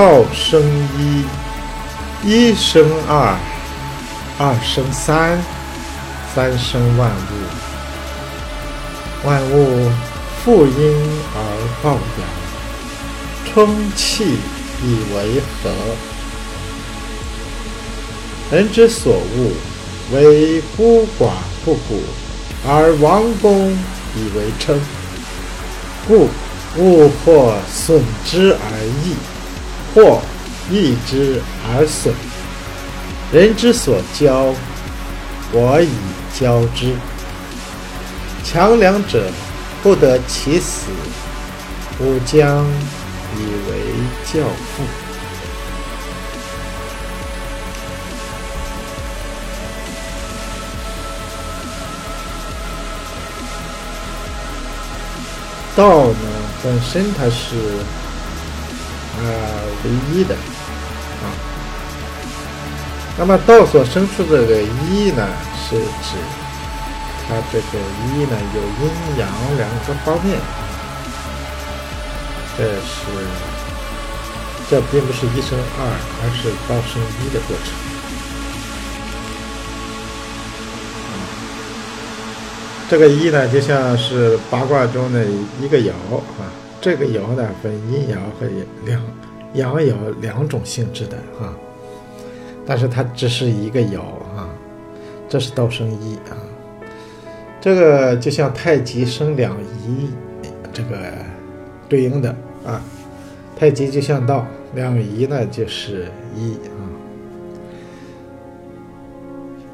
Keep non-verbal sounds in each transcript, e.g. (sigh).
道生一，一生二，二生三，三生万物。万物负阴而抱阳，充气以为和。人之所恶，为孤寡不古，而王公以为称。故物或损之而益，或益之而损。人之所交，我以交之。强梁者不得其死，吾将以为教父。道呢，本身它是啊唯一的啊。那么道所生出的这个一呢，是指它这个一呢有阴阳两个方面。这是这并不是一生二，而是道生一的过程。这个一呢，就像是八卦中的一个爻啊。这个爻呢，分阴爻和两阳爻两种性质的啊。但是它只是一个爻啊。这是道生一啊。这个就像太极生两仪，这个对应的啊。太极就像道，两仪呢就是一啊。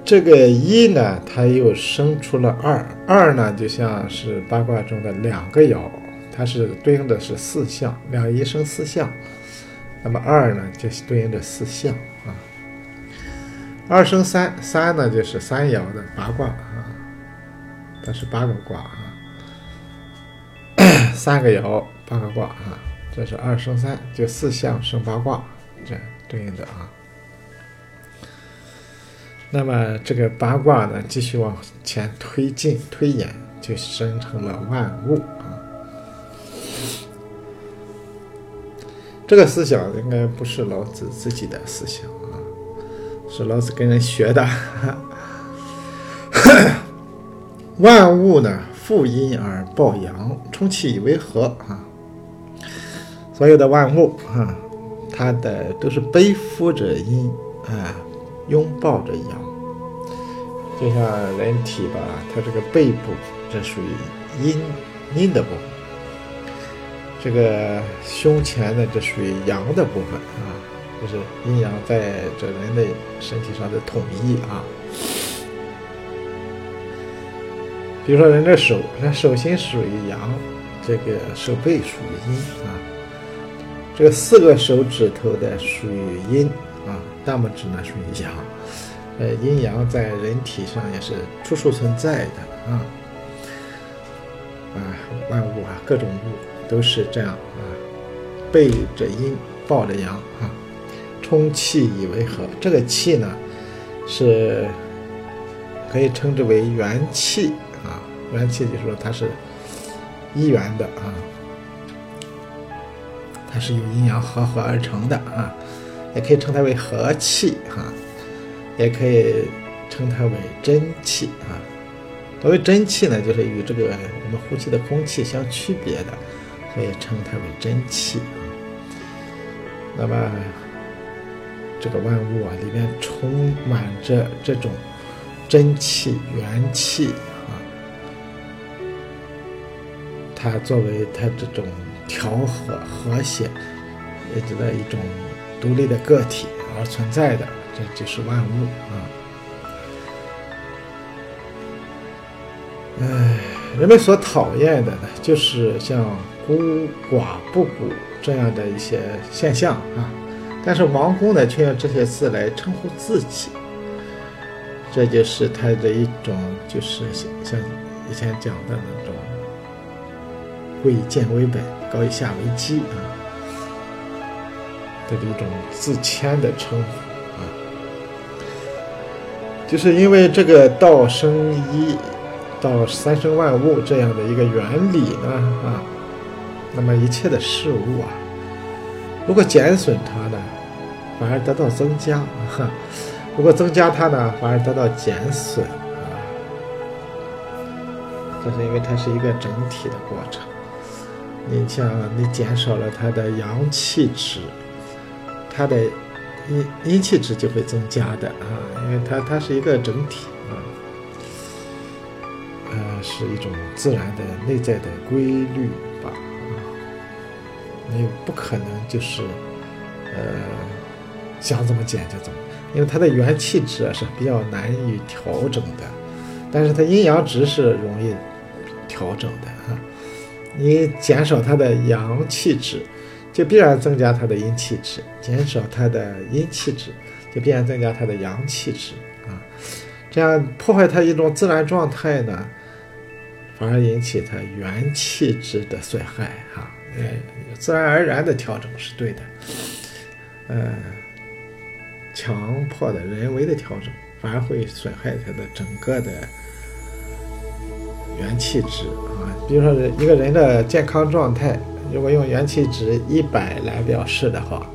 这个一呢，它又生出了二，二呢就像是八卦中的两个爻，它是对应的是四象，两仪生四象，那么二呢就对应着四象啊。二生三，三呢就是三爻的八卦啊，它是八个卦啊，(coughs) 三个爻八个卦啊，这是二生三，就四象生八卦，这样对应的啊。那么这个八卦呢，继续往前推进、推演，就生成了万物。这个思想应该不是老子自己的思想啊，是老子跟人学的。(coughs) 万物呢，负阴而抱阳，充气以为和啊。所有的万物啊，它的都是背负着阴啊。拥抱着阳，就像人体吧，它这个背部这属于阴阴的部分，这个胸前呢这属于阳的部分啊，就是阴阳在这人的身体上的统一啊。比如说人的手，那手心属于阳，这个手背属于阴啊，这个四个手指头的属于阴。啊，大拇指呢属于阳，呃，阴阳在人体上也是处处存在的啊，啊，万物啊，各种物都是这样啊，背着阴，抱着阳啊，充气以为和。这个气呢，是可以称之为元气啊，元气就是说它是一元的啊，它是由阴阳和合而成的啊。也可以称它为和气哈，也可以称它为真气啊。所谓真气呢，就是与这个我们呼吸的空气相区别的，我也称它为真气啊。那么这个万物啊，里面充满着这种真气、元气啊，它作为它这种调和、和谐，也指的一种。独立的个体而存在的，这就是万物啊！哎，人们所讨厌的呢，就是像孤寡不古这样的一些现象啊。但是王公呢，却用这些字来称呼自己，这就是他的一种，就是像以前讲的那种“贵贱为本，高以下为基”啊。的一种自谦的称呼啊，就是因为这个道生一，道三生万物这样的一个原理呢啊，那么一切的事物啊，如果减损它呢，反而得到增加；哈 (laughs) 如果增加它呢，反而得到减损啊。这是因为它是一个整体的过程。你像你减少了它的阳气值，它的阴阴气值就会增加的啊，因为它它是一个整体啊，呃，是一种自然的内在的规律，你不可能就是呃想怎么减就怎么，因为它的元气值啊是比较难以调整的，但是它阴阳值是容易调整的啊。你减少它的阳气值，就必然增加它的阴气值；减少它的阴气值，就必然增加它的阳气值啊。这样破坏它一种自然状态呢，反而引起它元气值的损害哈。呃，自然而然的调整是对的，呃，强迫的人为的调整反而会损害它的整个的。元气值啊，比如说一个人的健康状态，如果用元气值一百来表示的话，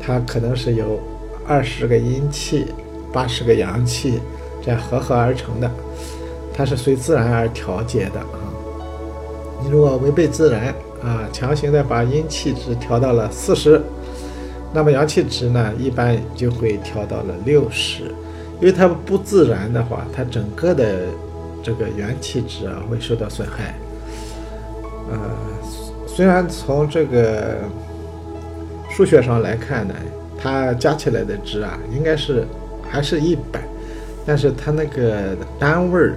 它可能是由二十个阴气、八十个阳气这样合合而成的，它是随自然而调节的啊。你如果违背自然啊，强行的把阴气值调到了四十，那么阳气值呢，一般就会调到了六十，因为它不自然的话，它整个的。这个元气值啊会受到损害，呃，虽然从这个数学上来看呢，它加起来的值啊应该是还是一百，但是它那个单位儿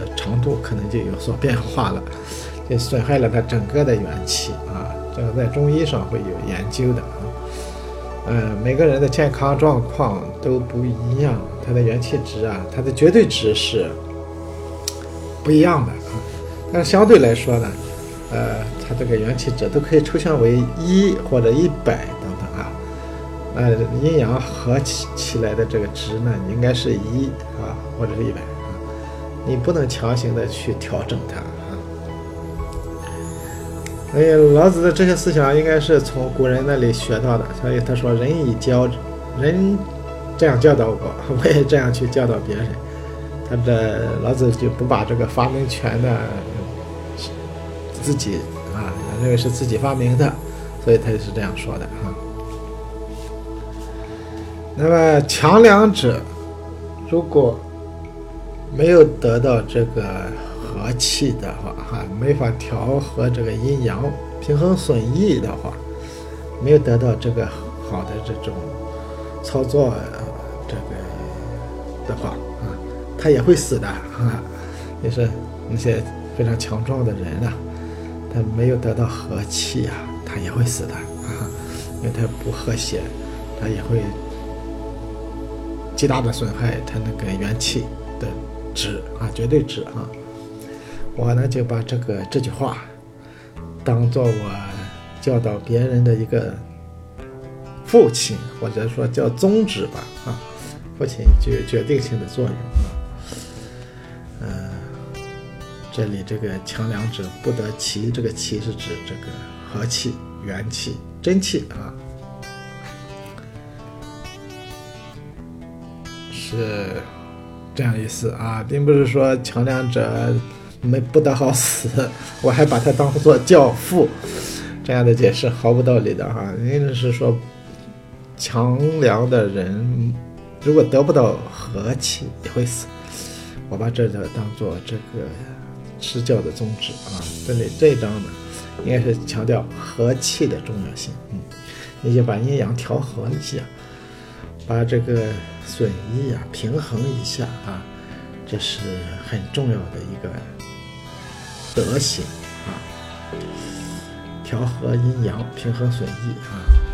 呃长度可能就有所变化了，就损害了它整个的元气啊。这个在中医上会有研究的啊，呃，每个人的健康状况都不一样，它的元气值啊，它的绝对值是。不一样的啊，但是相对来说呢，呃，它这个元气值都可以抽象为一或者一百等等啊，呃，阴阳合起起来的这个值呢，应该是一啊，或者是一百啊，你不能强行的去调整它啊。所以老子的这些思想应该是从古人那里学到的，所以他说人以教人这样教导我，(laughs) 我也这样去教导别人。他的老子就不把这个发明权呢自己啊认为是自己发明的，所以他就是这样说的哈。那么强两者如果没有得到这个和气的话，哈，没法调和这个阴阳平衡损益的话，没有得到这个好的这种操作这个的话啊。他也会死的啊，也是那些非常强壮的人啊，他没有得到和气啊，他也会死的啊，因为他不和谐，他也会极大的损害他那个元气的值啊，绝对值啊。我呢就把这个这句话当做我教导别人的一个父亲，或者说叫宗旨吧啊，父亲具有决定性的作用啊。嗯这里这个强梁者不得其，这个其是指这个和气、元气、真气啊，是这样意思啊，并不是说强梁者没不得好死，我还把他当做教父，这样的解释毫无道理的哈，因为是说强梁的人如果得不到和气也会死，我把这个当做这个。施教的宗旨啊，这里这一章呢，应该是强调和气的重要性。嗯，你就把阴阳调和一下，把这个损益啊平衡一下啊，这是很重要的一个德行啊。调和阴阳，平衡损益啊。